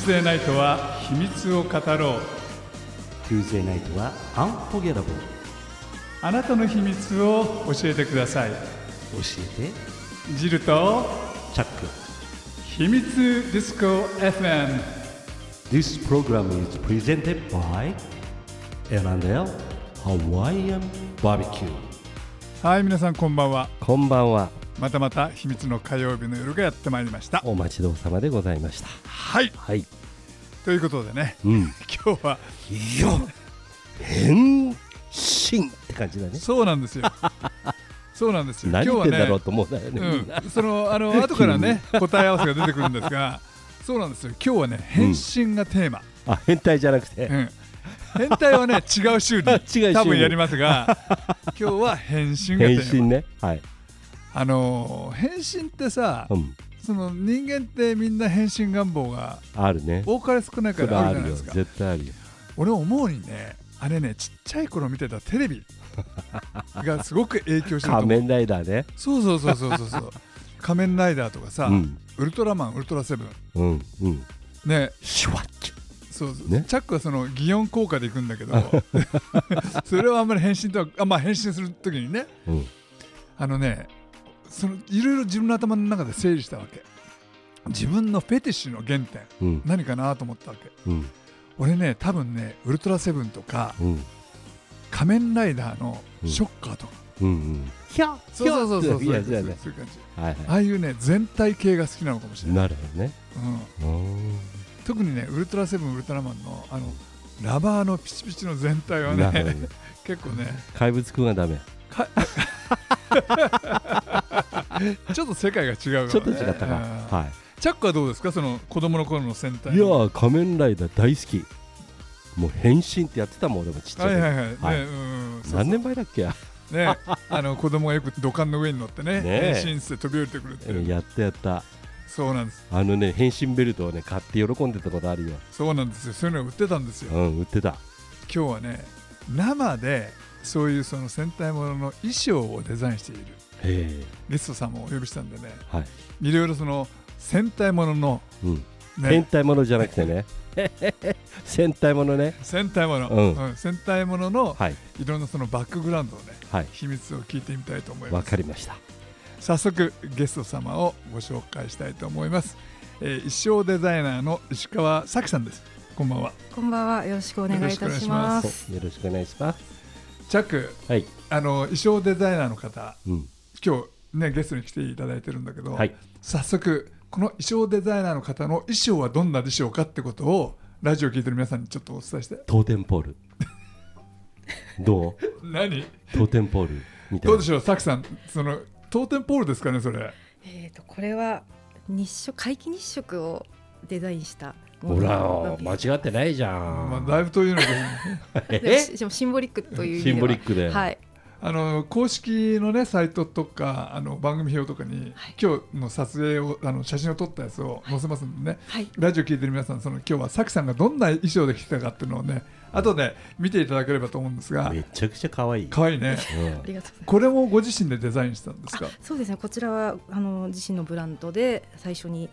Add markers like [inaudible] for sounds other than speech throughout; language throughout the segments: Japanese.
チューズデーナイトは秘密を語ろう Tuesday night は Unforgettable あなたの秘密を教えてください教えてジルとチャック秘密ディスコ FM This program is presented by L&L Hawaiian Barbecue はい皆さんこんばんは。こんばんは。またまた秘密の火曜日の夜がやってまいりました。お待ちどうさまでございました。はい。はい。ということでねうん。今日はよ変身って感じだね。そうなんですよ。そうなんですよ。[laughs] 何言ってんだろうねと思うんだよね、みんな。うん、そのあの [laughs] 後からね答え合わせが出てくるんですがそうなんですよ。今日はね変身がテーマ、あ変態じゃなくて、うん変態はね違う週に [laughs] 多分やりますが [laughs] 今日は変身がテ変ーマ。身ね。はい、あのー変身ってさうん、その人間ってみんな変身願望があるね。多かれ少ないかそれらああるよ。るじゃないですか。絶対あるよ。俺思うにねあれねちっちゃい頃見てたテレビ [laughs] がすごく影響してると思う。仮面ライダーね。そうそうそうそうそうそう。仮面ライダーとかさ、うん。ウルトラマンウルトラセブン。うんうん。ねシュワッチそうそう、ね。チャックはその擬音効果でいくんだけど。[laughs] それはあんまり変身とはあまあ変身する時にね。うん。あのねそのいろいろ自分の頭の中で整理したわけ。自分のフェティッシュの原点。うん。何かなと思ったわけ。うん。俺ね多分ねウルトラセブンとかうん。仮面ライダーのショッカーとか、うんうん。ひゃそうそうそうそう。そういういう感じ。はい。ああいうね全体系が好きなのかもしれない、なるほどね。うん、うん特にねウルトラセブンウルトラマンのあのラバーのピチピチの全体はね [laughs] 結構ね。怪物くんはダメ。か [laughs] ちょっと世界が違うよね。ちょっと違ったか。うん。はチャックはどうですか？その子供の頃の戦隊いいやー仮面ライダー大好き。もう変身ってやってたもん俺もちっちゃい何年前だっけ？やねあの子供がよく土管の上に乗ってね変身して飛び降りてくるってやったやったそうなんです。あのね変身ベルトをね買って喜んでたことあるよ。そうなんですよ。そういうのが売ってたんですよ。うん売ってた。今日はね生でそういうその戦隊ものの衣装をデザインしている。へゲストさんもお呼びしたんでね。えはい。いろいろその戦隊もののうん。変ね。態ものじゃなくてね。[laughs] 戦隊ものね。戦隊もの、うん。うん。戦隊もののはい。いろんなそのバックグラウンドをねはい。秘密を聞いてみたいと思いわます。かりました早速ゲスト様をご紹介したいと思います、えー衣装デザイナーの石川咲さんです。こんばんは。こんばんは。よろしくお願いいたしよろしくお願いしま。ますよろしくお願いします。チャックはい。あの衣装デザイナーの方うん。今日ねゲストに来ていただいてるんだけど、はい。早速この衣装デザイナーの方の衣装はどんなでしょうかってことをラジオを聞いてる皆さんにちょっとお伝えして。トーテンポール。どう？[laughs] 何？トーテンポールみたいな。どうでしょう？さきさんそのトーテンポールですかねそれ。えっ、とこれは日食皆既日食をデザインしたもほのら間違ってないじゃまあ、ん、だいぶというのが [laughs] でもしでもシンボリックという意味では。シンボリックで、はい。あの公式のねサイトとかあの番組表とかに、はい今日の撮影をあの写真を撮ったやつを載せますんでね、はい。ラジオ聞いてる皆さんその今日はさきさんがどんな衣装で着てたかっていうのをね後で見ていただければと思うんですがめちゃくちゃ可愛い可愛いねうんありがとうございます。これもご自身でデザインしたんですか？あそうですね。こちらはあの自身のブランドで最初に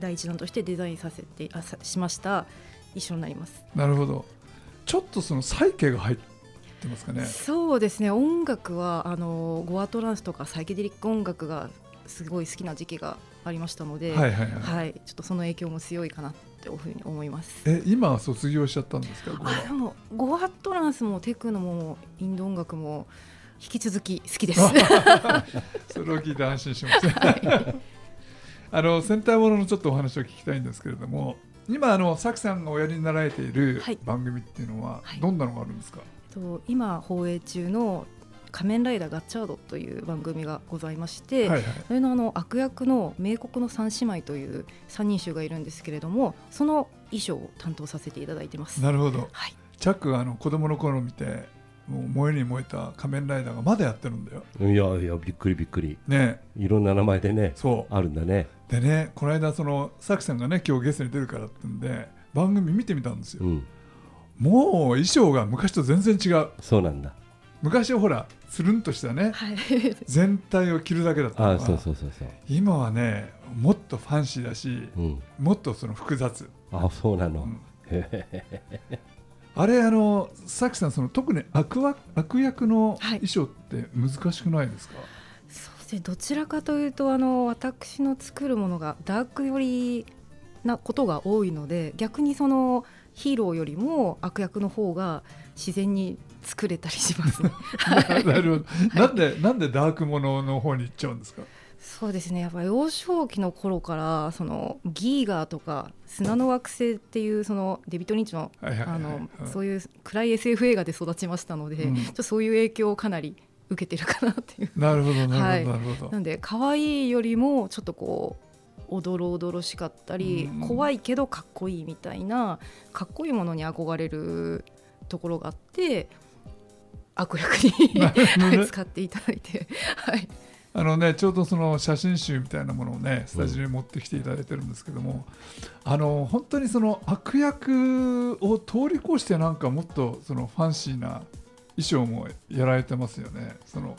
第一弾としてデザインさせてあさしました衣装になります。なるほどちょっとそのサイケが入ってますかねそうですね。音楽はあのゴアトランスとかサイケデリック音楽がすごい好きな時期がありましたので、はいはいはい、はい、ちょっとその影響も強いかなっていうふうに思います。え今は卒業しちゃったんですかゴあでアもゴアトランスもテクノもインド音楽も引き続き好きです。[laughs] それを聞いて安心しました。[laughs] あの戦隊もののちょっとお話を聞きたいんですけれども、今あのさきさんがおやりになられているはい番組っていうのははいどんなのがあるんですか？と今放映中の仮面ライダーガッチャードという番組がございまして、はいはい。それのあの悪役の名国の三姉妹という三人衆がいるんですけれども、その衣装を担当させていただいてます。なるほど。はい。チャックがあの子供の頃見て、もう燃えに燃えた仮面ライダーがまだやってるんだよ。いやいやびっくりびっくりね、いろんな名前でねそう。あるんだねでね、この間そのさきさんがね今日ゲストに出るからってんで番組見てみたんですよ。うんもう衣装が昔と全然違う。そうなんだ。昔はほらつるんとしたね。はい。全体を着るだけだったの。がああそうそうそうそう。今はねもっとファンシーだしうん。もっとその複雑。あそうなの、うん。へえあれあのさきさんその特に悪わ悪役のはい。衣装って難しくないですか、そうですね。どちらかというとあの私の作るものがダーク寄りなことが多いので逆にそのヒーローよりも悪役の方が自然に作れたりしますね。は [laughs] いなるほど。なんでなんでダークものの方に行っちゃうんですか？そうですね。やっぱ幼少期の頃からそのギーガーとか砂の惑星っていうそのデビッド・リンチのはいはいはいあのうんそういう暗い SF 映画で育ちましたので、うん。ちょっとそういう影響をかなり受けてるかなっていう。なるほどなるほど、はい。なるほど。なんで可愛いよりもちょっとこうおどろおどろしかったり、うん怖いけどかっこいいみたいなかっこいいものに憧れるところがあって悪役になるほどね。[laughs] 使っていただいて、はい、あのねちょうどその写真集みたいなものをねスタジオに持ってきていただいてるんですけども、あの本当にその悪役を通り越してなんかもっとそのファンシーな衣装もやられてますよね。その、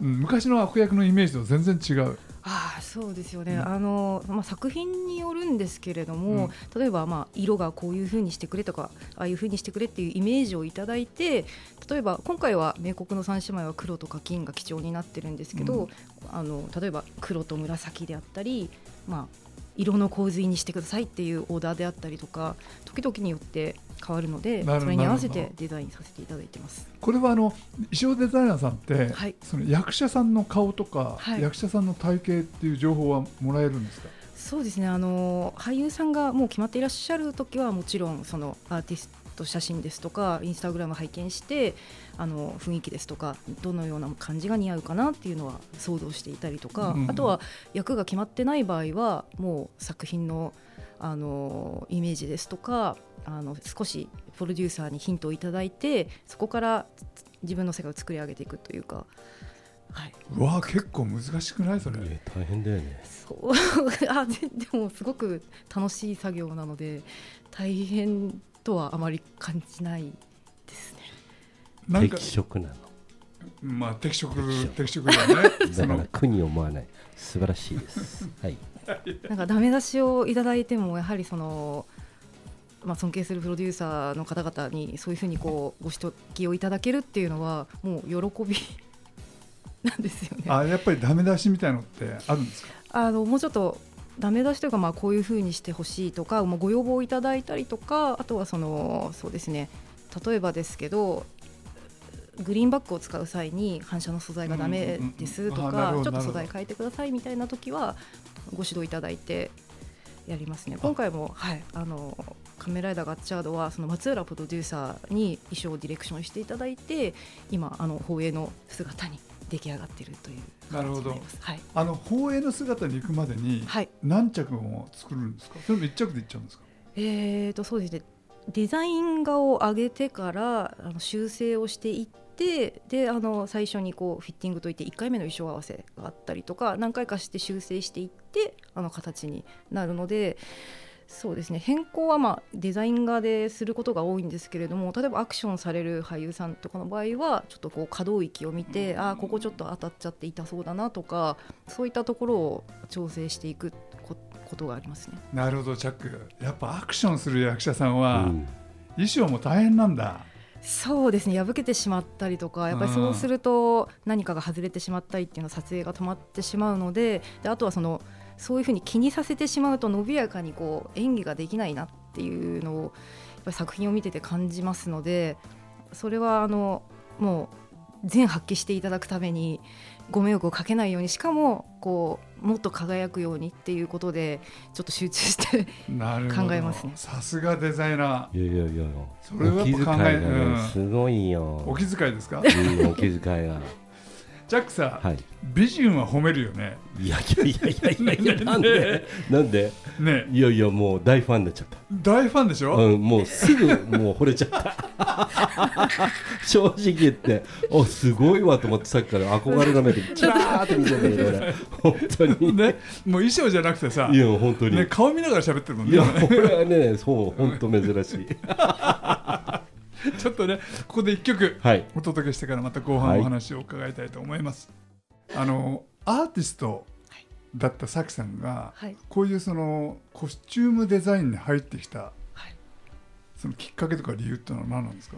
うん、昔の悪役のイメージと全然違うああそうですよね、うん。あのまあ、作品によるんですけれども、例えば、まあ、色がこういう風にしてくれとかああいう風にしてくれっていうイメージをいただいて例えば今回は「冥国の三姉妹」は黒とか金が基調になってるんですけど、うん。あの例えば黒と紫であったり、まあ、色の洪水にしてくださいっていうオーダーであったりとか時々によって変わるのでそれに合わせてデザインさせていただいてます。これはあの衣装デザイナーさんって、はい。その役者さんの顔とか、はい。役者さんの体型っていう情報はもらえるんですか？そうですね。あの俳優さんがもう決まっていらっしゃる時はもちろんそのアーティスト写真ですとかインスタグラム拝見してあの雰囲気ですとかどのような感じが似合うかなっていうのは想像していたりとか、うんあとは役が決まってない場合はもう作品のあのイメージですとかあの少しプロデューサーにヒントをいただいてそこから自分の世界を作り上げていくというか。はい、うわ結構難しくない？それ、え大変だよね。そう。[laughs] あででもすごく楽しい作業なので大変とはあまり感じないですね。なんか適色なの。まあ適色適色だよね。[laughs] だから苦に思わない。素晴らしいです。はい。[laughs] なんかダメ出しをいただいてもやはりその、まあ、尊敬するプロデューサーの方々にそういうふうにこうご指摘をいただけるっていうのはもう喜び。[laughs] なんですよね。あやっぱりダメ出しみたいのってあるんですか？あのもうちょっとダメ出しというか、まあ、こういうふうにしてほしいとか、まあ、ご要望をいただいたりとかあとはそのそうですね例えばですけどグリーンバックを使う際に反射の素材がダメですとかちょっと素材変えてくださいみたいな時はご指導いただいてやりますね。今回も、はい、あの仮面ライダーガッチャードはその松浦プロデューサーに衣装をディレクションしていただいて今あの放映の姿に出来上がっているというなるほど。はい、あの放映の姿に行くまでにはい。何着も作るんですか？それも一着でいっちゃうんですか？えー、とそうですね。デザイン画を上げてからあの修正をしていってであの最初にこうフィッティングといって1回目の衣装合わせがあったりとか何回かして修正していってあの形になるのでそうですね。変更は、まあ、デザイン画ですることが多いんですけれども例えばアクションされる俳優さんとかの場合はちょっとこう可動域を見てあーここちょっと当たっちゃって痛そうだなとかそういったところを調整していくこことがありますね。なるほどチャック。やっぱアクションする役者さんは、うん。衣装も大変なんだ。そうですね。破けてしまったりとかやっぱりそうすると何かが外れてしまったりっていうのは撮影が止まってしまうのでであとはそのそういうふうに気にさせてしまうと伸びやかにこう演技ができないなっていうのをやっぱり作品を見てて感じますのでそれはあのもう全発揮していただくためにご迷惑をかけないようにしかもこうもっと輝くようにっていうことでちょっと集中してなるほど。考えますね。さすがデザイナー。いやいやいや。それはやっぱ考えお気遣いがねうん。すごいよ。お気遣いですか？うんお気遣いがジャックさ、はい。美人は褒めるよね。いやいやいやいやいやいやなんで？[laughs] なんで？ね。いやいやもう大ファンになっちゃった。大ファンでしょ、うん、もうすぐもう惚れちゃった。[laughs] 正直言って。おすごいわと思ってさっきから憧れの目でチラーって見てんだけど俺。[laughs] 本当に、ね、もう衣装じゃなくてさいや本当に、ね、顔見ながら喋ってるもんね。いや俺はねそう本当珍しい [laughs] ちょっとねここで一曲はい。お届けしてからまた後半お話を伺いたいと思います、あのアーティストだったさきさんがはい。こういうそのコスチュームデザインに入ってきたはい。そのきっかけとか理由っていうのは何なんですか？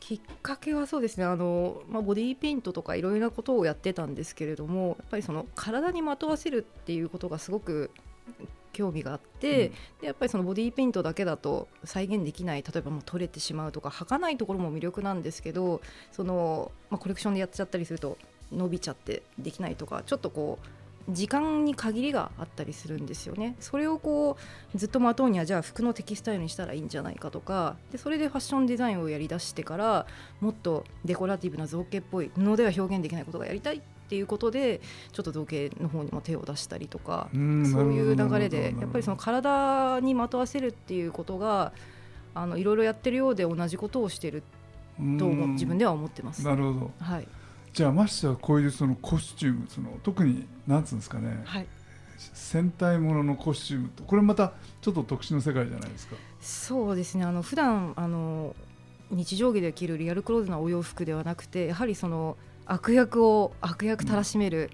きっかけはそうですね。あの、まあ、ボディーペイントとかいろいろなことをやってたんですけれどもやっぱりその体にまとわせるっていうことがすごく興味があって、でやっぱりそのボディーペイントだけだと再現できない例えばもう取れてしまうとか履かないところも魅力なんですけどその、まあ、コレクションでやっちゃったりすると伸びちゃってできないとかちょっとこう時間に限りがあったりするんですよね。それをこうずっとまとうにはじゃあ服のテキスタイルにしたらいいんじゃないかとかでそれでファッションデザインをやりだしてからもっとデコラティブな造形っぽい布では表現できないことがやりたいっていうことでちょっと造形の方にも手を出したりとかうんそういう流れでやっぱりその体にまとわせるっていうことがあのいろいろやってるようで同じことをしてると思う自分では思ってます。なるほど。はい、じゃあましてはこういうそのコスチュームその特になんつうんですかね。はい。戦隊もののコスチュームとこれまたちょっと特殊な世界じゃないですか。そうですね。あの普段あの日常着で着るリアルクローズなお洋服ではなくてやはりその悪役を悪役たらしめる、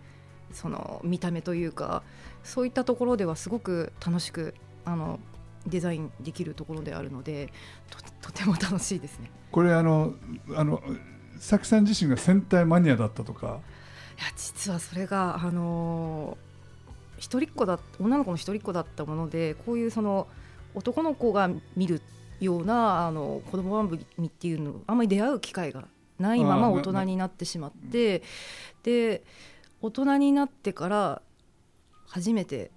その見た目というかそういったところではすごく楽しくあのデザインできるところであるのでととても楽しいですね。これあのあのさきさん自身が戦隊マニアだったとかいや実はそれがあのー一人っ子だ女の子の一人っ子だったものでこういうその男の子が見るようなあの子供番組っていうのあんまり出会う機会がないまま大人になってしまってで大人になってから初めて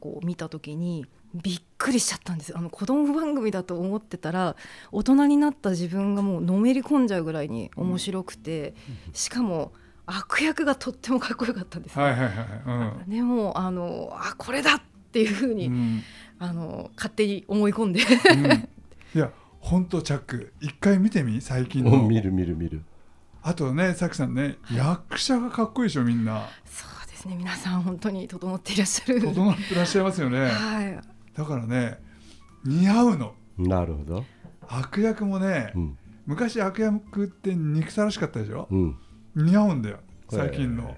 こう見た時にびっくりしちゃったんですあの子供番組だと思ってたら大人になった自分がもうのめり込んじゃうぐらいに面白くて、しかも悪役がとってもかっこよかったんですね、はいはいはいでもあのあこれだっていうふうに、うん、うん。あの勝手に思い込んで。うん。いや本当チャック。一回見てみ最近の。うん見る見る見る。あとねさきさんね役者がかっこいいでしょみんな。そうですね。皆さん本当に整っていらっしゃる。整ってらっしゃいますよね。はい。だからね似合うの。なるほど。悪役もね、うん。昔悪役って憎たらしかったでしょ。うん。似合うんだよ最近の。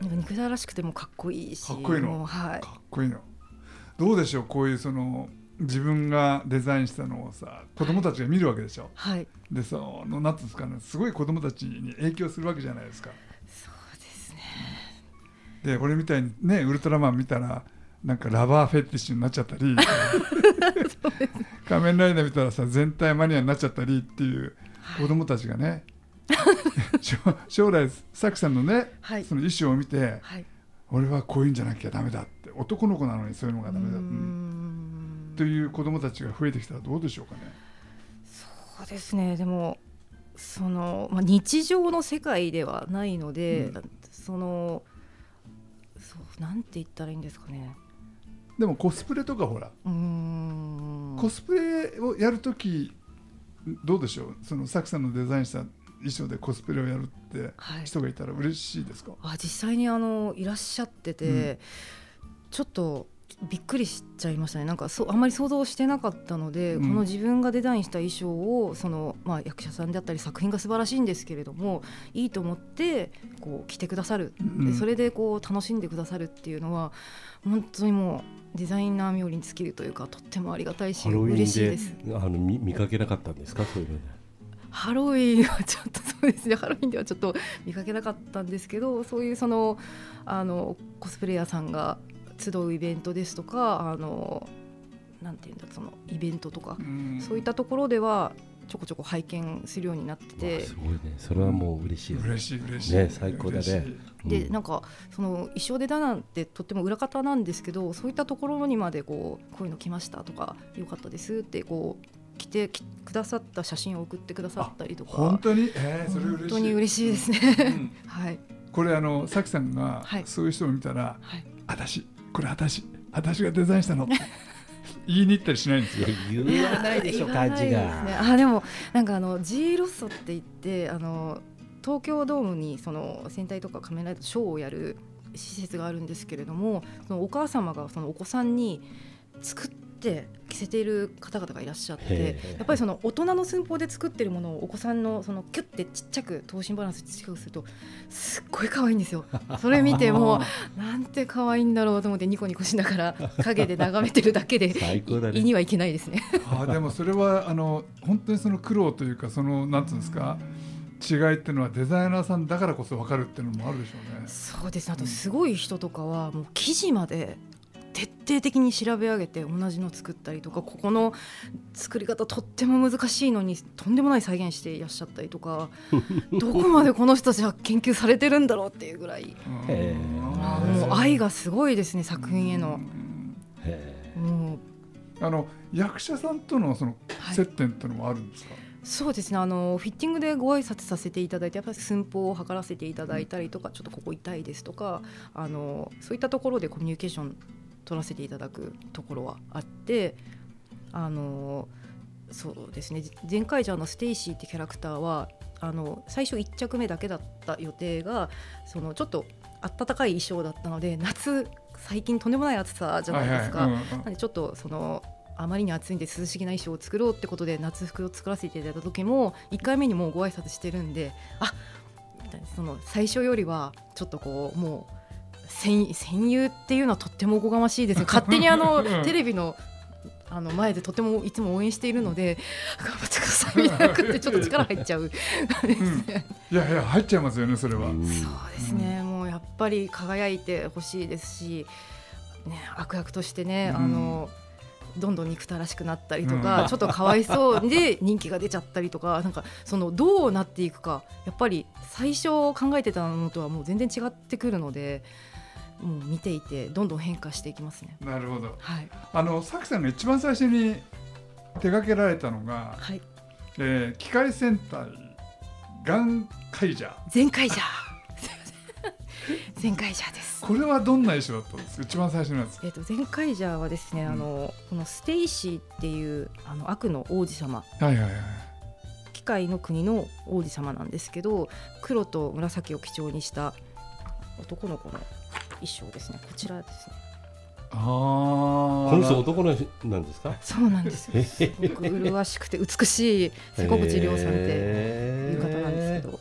憎たらしくてもかっこいいしかっこいいの。はい。かっこいいの。どうでしょうこういうその自分がデザインしたのをさ子供たちが見るわけでしょ？はい。でそのなんていうんですかねすごい子供たちに影響するわけじゃないですか。そうですね。で俺みたいにねウルトラマン見たらなんかラバーフェティッシュになっちゃったり [laughs] 仮面ライダー見たらさ全体マニアになっちゃったりっていう子供たちがね [laughs] 将将来さきさんのね、はい。その衣装を見てはい。俺はこういうんじゃなきゃダメだって男の子なのにそういうのがダメだ、うーうんんという子供たちが増えてきたらどうでしょうかね。そうですね。でもその、まあ、日常の世界ではないので、うん。そのそうなんて言ったらいいんですかね。でもコスプレとかほら、コスプレをやるときどうでしょう？そのサクさんのデザインした衣装でコスプレをやるってはい。人がいたら嬉しいですか、あ実際にあのいらっしゃってて、ちょっとびっくりしちゃいましたね。なんかそうあんまり想像してなかったので、うん。この自分がデザインした衣装をその、まあ、役者さんであったり作品が素晴らしいんですけれどもいいと思ってこう着てくださる、うん。でそれでこう楽しんでくださるっていうのは本当にもうデザイナー冥利に尽きるというかとってもありがたいしハロウィ嬉しいンです。であの見見かけなかったんですか？そういうの。ねハロウィンはちょっとそうですね。ハロウィンではちょっと見かけなかったんですけどそういうそのあのコスプレイヤーさんが集うイベントですとかあのなんていうんだそのイベントとか、うん。そういったところではちょこちょこ拝見するようになってわてあすごいね。それはもう嬉しいですね。嬉しい嬉しい。ね最高だね。うん。でなんかその衣装デザイナーってとっても裏方なんですけどそういったところにまでこうこういうの来ましたとかよかったですってこう来てきくださった写真を送ってくださったりとか。本当に？えー、それ嬉しい。本当に嬉しいですね。うん。[laughs] はい。これあのさきさんがはい。そういう人を見たらはい「私これ私私がデザインしたの」っ [laughs] て言いに行ったりしないんですよ。言わないでしょ感じですね。が。あでもなんかあの G ロッソって言ってあの東京ドームにその戦隊とか仮面ライダーショーをやる施設があるんですけれどもそのお母様がそのお子さんに作って着せせている方々がいらっしゃってやっぱりその大人の寸法で作ってるものをお子さんのそのキュッてちっちゃく等身バランスちっちゃくするとすっごい可愛いんですよ。[laughs] それ見てもうなんて可愛いんだろうと思ってニコニコしながら影で眺めてるだけで最高だね胃にはいけないですね。あでもそれはあの本当にその苦労というかそのなんつうんですか違いっていうのはデザイナーさんだからこそ分かるっていうのもあるでしょうね。そうですあとすごい人とかはもう生地まで徹底的に調べ上げて同じの作ったりとかここの作り方とっても難しいのにとんでもない再現していらっしゃったりとか [laughs] どこまでこの人たちは研究されてるんだろうっていうぐらいもう愛がすごいですね作品への。へもうあの役者さんとのそのはい接点っていうのもあるんですか？そうですねあのフィッティングでご挨拶させていただいてやっぱり寸法を測らせていただいたりとかちょっとここ痛いですとかあのそういったところでコミュニケーション取らせていただくところはあってあのそうですねゼンカイジャーのステイシーってキャラクターはあの最初1着目だけだった予定がそのちょっと暖かい衣装だったので夏最近とんでもない暑さじゃないですか。はいはい。うんうん。なんでちょっとそのあまりに暑いんで涼しげな衣装を作ろうってことで夏服を作らせていただいた時も1回目にもうご挨拶してるんであその最初よりはちょっとこうもう戦戦友っていうのはとってもおこがましいですね [laughs] 勝手にあのうん。テレビのあの前でとてもいつも応援しているので頑張ってくださいみたいな感じで [laughs] ちょっと力入っちゃう。いやいや入っちゃいますよねそれは。うん。そうですね、もうやっぱり輝いてほしいですし、ね、悪役としてね、うん。あのどんどん憎たらしくなったりとか、うん。ちょっとかわいそうで [laughs] 人気が出ちゃったりとかなんかそのどうなっていくかやっぱり最初考えてたのとはもう全然違ってくるのでもう見ていてどんどん変化していきますね。なるほど。はい、あのさきさんが一番最初に手掛けられたのが、はい、えー機界戦隊ゼンカイジャー。ゼンカイジャーすいませんゼンカイジャーです。これはどんな衣装だったんですか？一番最初のやつ。えっとゼンカイジャーはですね、うんあのこのステイシーっていうあの悪の王子様はいはいはい。機械の国の王子様なんですけど黒と紫を基調にした男の子の衣装ですね。こちらですね。ああ。この人男の人なんですか？[laughs] そうなんですよ。すごく麗しくて美しい瀬古口亮さんっていう方なんですけど、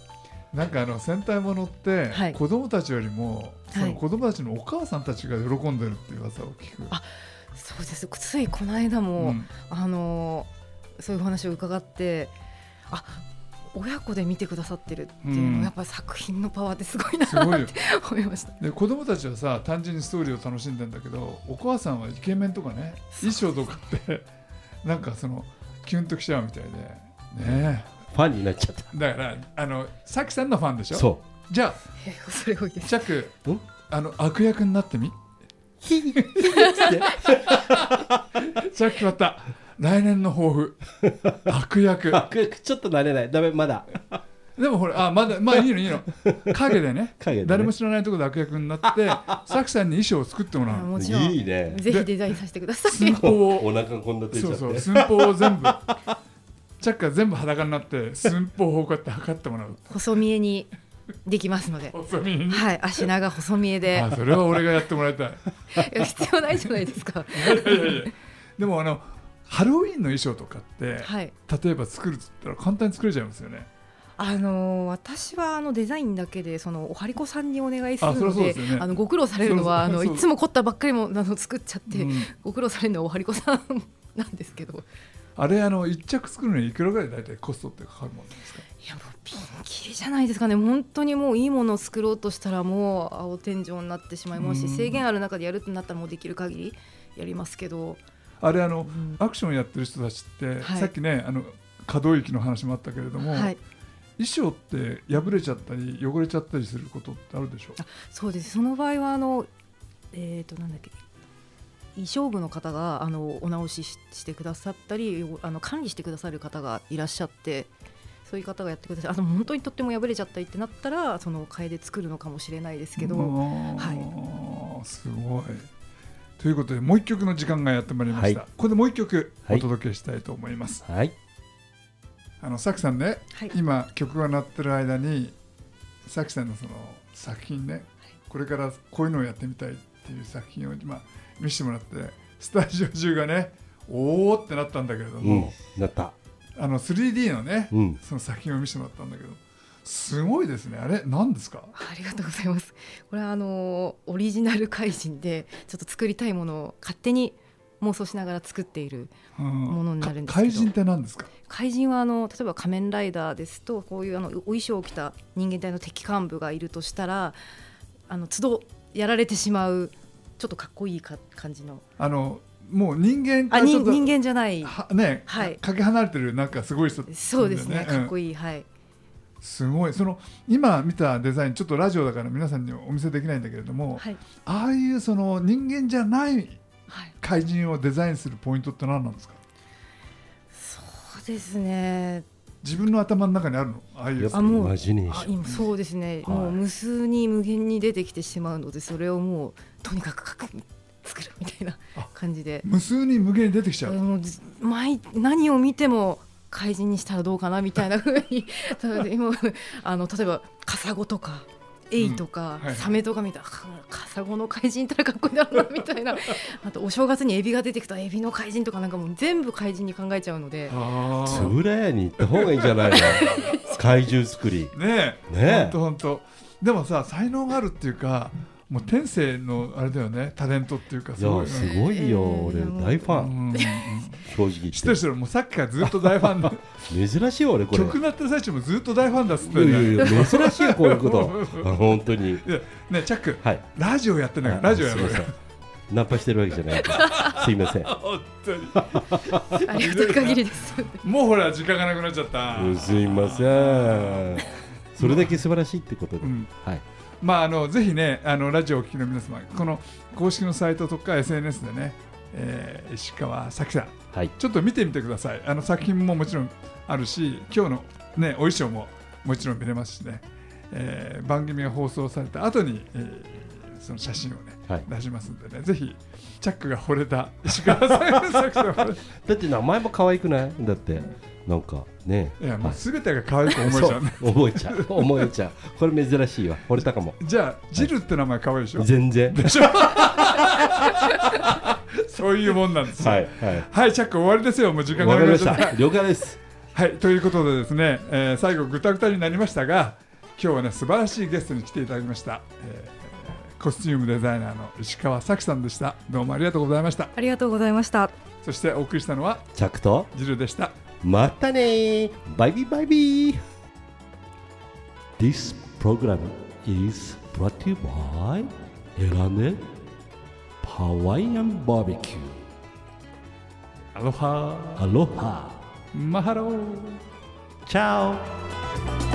なんかあの戦隊ものって、はい。子供たちよりもそはい。の子供たちのお母さんたちが喜んでるっていう噂を聞く。あそうです。ついこの間も、うん。あのそういうお話を伺ってあ親子で見てくださってるっていうのやっぱり作品のパワーってすごいなすごいよ。って思いました。で子供たちはさ単純にストーリーを楽しんでんだけどお母さんはイケメンとかね衣装とかって [laughs] なんかそのキュンときちゃうみたいで。ね。ファンになっちゃった。えだからあのさきさんのファンでしょ？そじゃえーそれ多いです。あチャックん？あの悪役になってみ？うチャック決まった来年の抱負。[laughs] 悪役。あちょっと慣れない。ダメまだ。でもほらあまだまあいいのいいの。影でね。[laughs] 影でね。誰も知らないところで悪役になってさきさんに衣装を作ってもらうの。もちろん。いいね。ぜひデザインさせてください。[laughs] 寸法を。お腹こんな出ちゃって。そうそう。寸法を全部。チャックが全部裸になって寸法をこうやって測ってもらう。細見えにできますので。細身に？はい、足長細見えで。あそれは俺がやってもらいたい。いや必要ないじゃないですか。でもあのハロウィンの衣装とかって、はい、例えば作るっつったら簡単に作れちゃいますよね。あのー私はあのデザインだけでそのおはりこさんにお願いするのでね。あのご苦労されるのはあのいつも凝ったばっかりもあの作っちゃって、うん。ご苦労されるのはおはりこさんなんですけど。あれあの一着作るのにいくらぐらい大体コストってかかるもんですか？いやもうピンキリじゃないですかね。本当にもういいものを作ろうとしたらもう青天井になってしまいますしうん。制限ある中でやるってなったらもうできる限りやりますけど、あれあのうん。アクションやってる人たちって、はい。さっきねあの可動域の話もあったけれども、はい、衣装って破れちゃったり汚れちゃったりすることってあるでしょ？あそうです。その場合はあのえっ、となんだっけ衣装部の方があのお直しししてくださったりよあの管理してくださる方がいらっしゃってそういう方がやってくださいあの本当にとっても破れちゃったりってなったらその替えで作るのかもしれないですけど、はい。すごいということでもう一曲の時間がやってまいりました、はい。ここでもう一曲はい。お届けしたいと思います、はい。あのさきさんねはい、今曲が鳴ってる間にさきさんのその作品ねこれからこういうのをやってみたいっていう作品を今見せてもらってスタジオ中がねおーってなったんだけれどうんも、なった。あの 3D のね、うん。その作品を見せてもらったんだけどすごいですね。あれ何ですか？ありがとうございます。これはあのオリジナル怪人でちょっと作りたいものを勝手に妄想しながら作っているうん。ものになるんですけど。か怪人って何ですか？怪人はあの例えば仮面ライダーですとこういうあのお衣装を着た人間体の敵幹部がいるとしたらあの都度やられてしまうちょっとかっこいいか感じの。あのもう人間かあ人人間じゃない。はね、はい。かけ離れてるなんかすごい人そうですね。かっこいい、はい。うんすごい。その今見たデザインちょっとラジオだから皆さんにお見せできないんだけれども、はい。ああいうその人間じゃないはい怪人をデザインするポイントって何なんですか？そうですね。自分の頭の中にあるの？ああいう。あもうそうですね、はい。もう無数に無限に出てきてしまうのでそれをもうとにかく描く作るみたいなあ感じで。無数に無限に出てきちゃう、もうず毎何を見ても怪人にしたらどうかなみたいな風に [laughs] 例えば今あの例えばカサゴとかエイとか、はいはい。サメとか見たらあカサゴの怪人いたらかっこいいだろうなみたいな。[laughs] あとお正月にエビが出てきたらエビの怪人とかなんかもう全部怪人に考えちゃうので。あつぶらやに行った方がいいんじゃないの？[laughs] 怪獣作り。あねえ。ねえ。ほんとほんと。でもさ才能があるっていうかもう天性のあれだよねタレントっていうかいやすごい。よ俺えー大ファン。正直言知って。るっ人もうさっきからずっと大ファンでて [laughs] 珍しいよ俺これ。曲鳴ってる最中もずっと大ファンだっつっていやいねやいや珍しいよこういうこと。あ [laughs] 本当に。ねチャックはい。ラジオやってんだからラジオやろうよ。ナンパしてるわけじゃない。[laughs] すいません。本当に。ありがたい限りです。もうほら時間がなくなっちゃった。うんすいません。それだけ素晴らしいってことで。うん。はいまああのぜひねあのラジオをお聞きの皆様この公式のサイトとか SNS でね、えー石川咲さんはい。ちょっと見てみてください。あの作品ももちろんあるし今日のねお衣装ももちろん見れますしね、えー番組が放送された後に、えーその写真をねはい。出しますんでね。ぜひチャックが惚れた石川さん咲さん惚れだって名前も可愛くない？だってなんかね。いやもうはい全てが可愛く思えちゃう思えちゃう。思えちゃう。これ珍しいわ。惚れたかも。じゃあジルって名前可愛いでしょ？全然。でしょ？そういうもんなんですよ。はいはい。はい、チャック終わりですよ、もう時間がわかりまし。た。了解です。はい、ということでですね、えー最後ぐたぐたになりましたが、今日はね素晴らしいゲストに来ていただきました。えーコスチュームデザイナーの石川咲さんでした。どうもありがとうございました。ありがとうございました。そしてお送りしたのはチャックと？ジルでした。またねーバイビーバイビー This program is brought to you by エラネハワイアンバーベキュアロハーアロハマハロー。チャオ